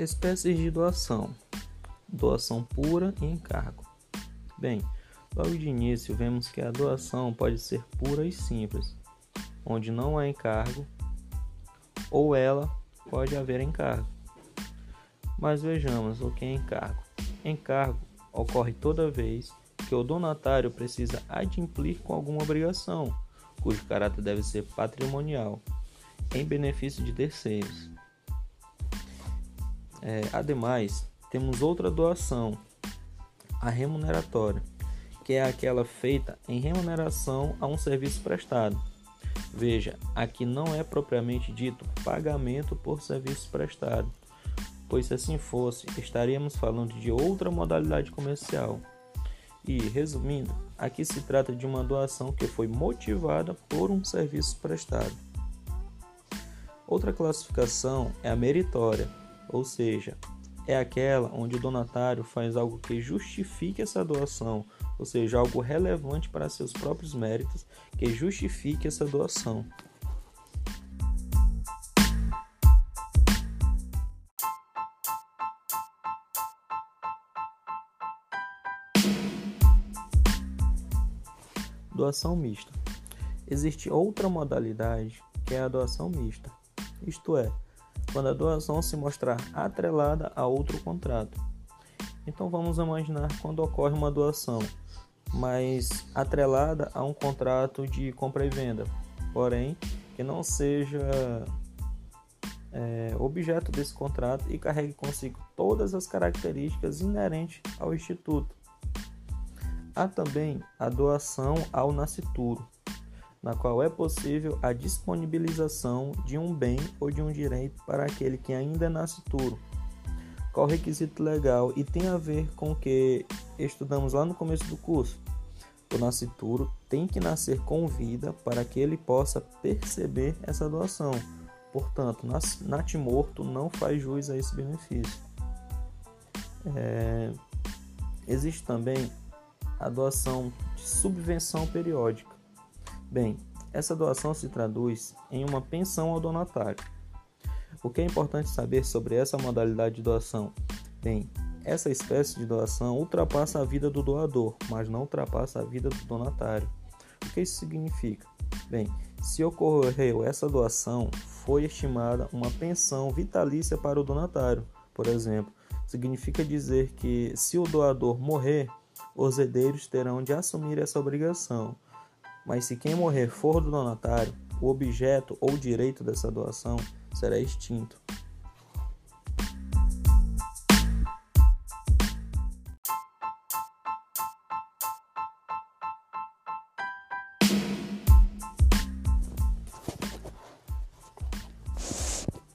Espécies de doação: doação pura e encargo. Bem, logo de início vemos que a doação pode ser pura e simples, onde não há encargo, ou ela pode haver encargo. Mas vejamos o que é encargo. Encargo ocorre toda vez que o donatário precisa adimplir com alguma obrigação, cujo caráter deve ser patrimonial, em benefício de terceiros. É, ademais, temos outra doação, a remuneratória, que é aquela feita em remuneração a um serviço prestado. Veja, aqui não é propriamente dito pagamento por serviço prestado, pois se assim fosse, estaríamos falando de outra modalidade comercial. E, resumindo, aqui se trata de uma doação que foi motivada por um serviço prestado. Outra classificação é a meritória, ou seja, é aquela onde o donatário faz algo que justifique essa doação, ou seja, algo relevante para seus próprios méritos que justifique essa doação. Doação mista. Existe outra modalidade que é a doação mista, isto é, quando a doação se mostrar atrelada a outro contrato. Então vamos imaginar quando ocorre uma doação, mas atrelada a um contrato de compra e venda, porém que não seja é, objeto desse contrato e carregue consigo todas as características inerentes ao instituto. Há também a doação ao nascituro, na qual é possível a disponibilização de um bem ou de um direito para aquele que ainda é nascituro. Qual requisito legal e tem a ver com o que estudamos lá no começo do curso. O nascituro tem que nascer com vida para que ele possa perceber essa doação. Portanto, natimorto não faz jus a esse benefício. É... Existe também a doação de subvenção periódica. Bem, essa doação se traduz em uma pensão ao donatário. O que é importante saber sobre essa modalidade de doação? Bem, essa espécie de doação ultrapassa a vida do doador, mas não ultrapassa a vida do donatário. O que isso significa? Bem, se ocorreu essa doação, foi estimada uma pensão vitalícia para o donatário. Por exemplo, significa dizer que se o doador morrer, os herdeiros terão de assumir essa obrigação. Mas se quem morrer for do donatário, o objeto ou direito dessa doação será extinto.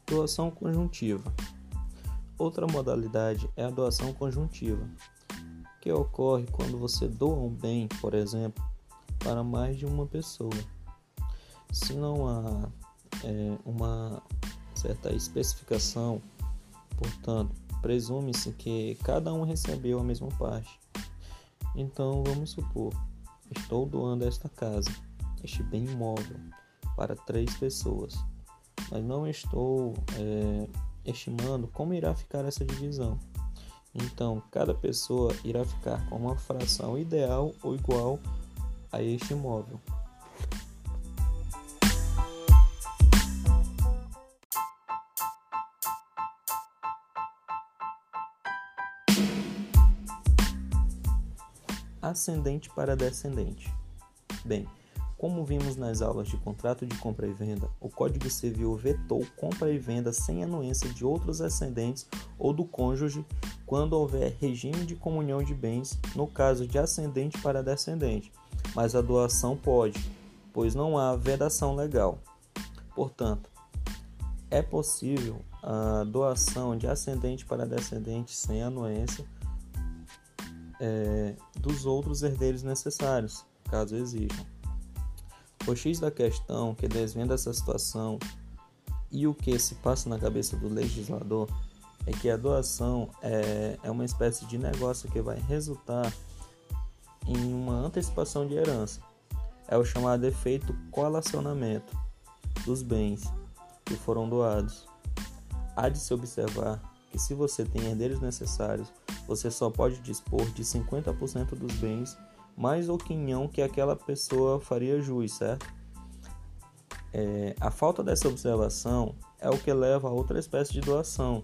Doação conjuntiva. Outra modalidade é a doação conjuntiva, que ocorre quando você doa um bem, por exemplo, para mais de uma pessoa. Se não há é, uma certa especificação, portanto, presume-se que cada um recebeu a mesma parte. Então, vamos supor, estou doando esta casa, este bem imóvel, para três pessoas, mas não estou é, estimando como irá ficar essa divisão. Então, cada pessoa irá ficar com uma fração ideal ou igual a este imóvel. Ascendente para descendente. Bem, como vimos nas aulas de contrato de compra e venda, o Código Civil vetou compra e venda sem anuência de outros ascendentes ou do cônjuge quando houver regime de comunhão de bens, no caso de ascendente para descendente, mas a doação pode, pois não há vedação legal. Portanto, é possível a doação de ascendente para descendente sem anuência é, dos outros herdeiros necessários, caso exijam. O X da questão que desvenda essa situação e o que se passa na cabeça do legislador é que a doação é, é uma espécie de negócio que vai resultar em uma antecipação de herança. É o chamado efeito colacionamento dos bens que foram doados. Há de se observar que se você tem herdeiros necessários, você só pode dispor de 50% dos bens mais o quinhão que aquela pessoa faria jus, certo? É, a falta dessa observação é o que leva a outra espécie de doação,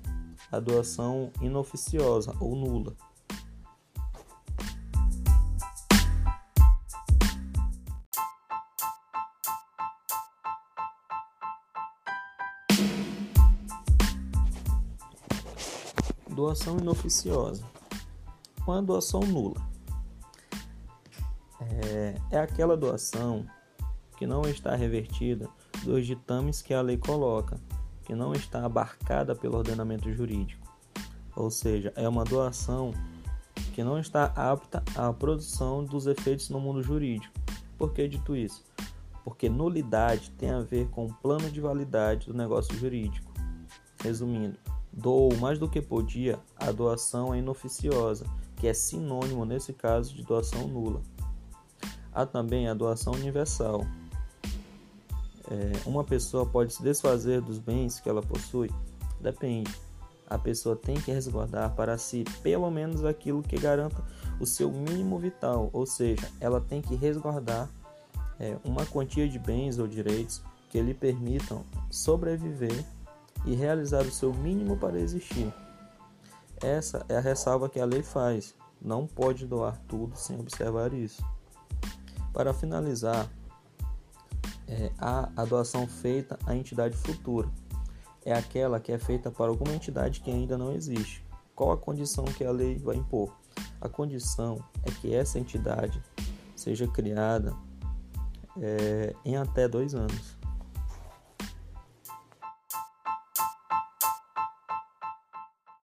a doação inoficiosa ou nula. Doação inoficiosa. Uma doação nula. É, é aquela doação que não está revertida dos ditames que a lei coloca, que não está abarcada pelo ordenamento jurídico. Ou seja, é uma doação que não está apta à produção dos efeitos no mundo jurídico. Por que dito isso? Porque nulidade tem a ver com o plano de validade do negócio jurídico. Resumindo, Dou mais do que podia, a doação é inoficiosa, que é sinônimo nesse caso de doação nula. Há também a doação universal. É, uma pessoa pode se desfazer dos bens que ela possui? Depende. A pessoa tem que resguardar para si pelo menos aquilo que garanta o seu mínimo vital, ou seja, ela tem que resguardar é, uma quantia de bens ou direitos que lhe permitam sobreviver e realizar o seu mínimo para existir. Essa é a ressalva que a lei faz. Não pode doar tudo sem observar isso. Para finalizar, é, a doação feita à entidade futura. É aquela que é feita para alguma entidade que ainda não existe. Qual a condição que a lei vai impor? A condição é que essa entidade seja criada é, em até dois anos.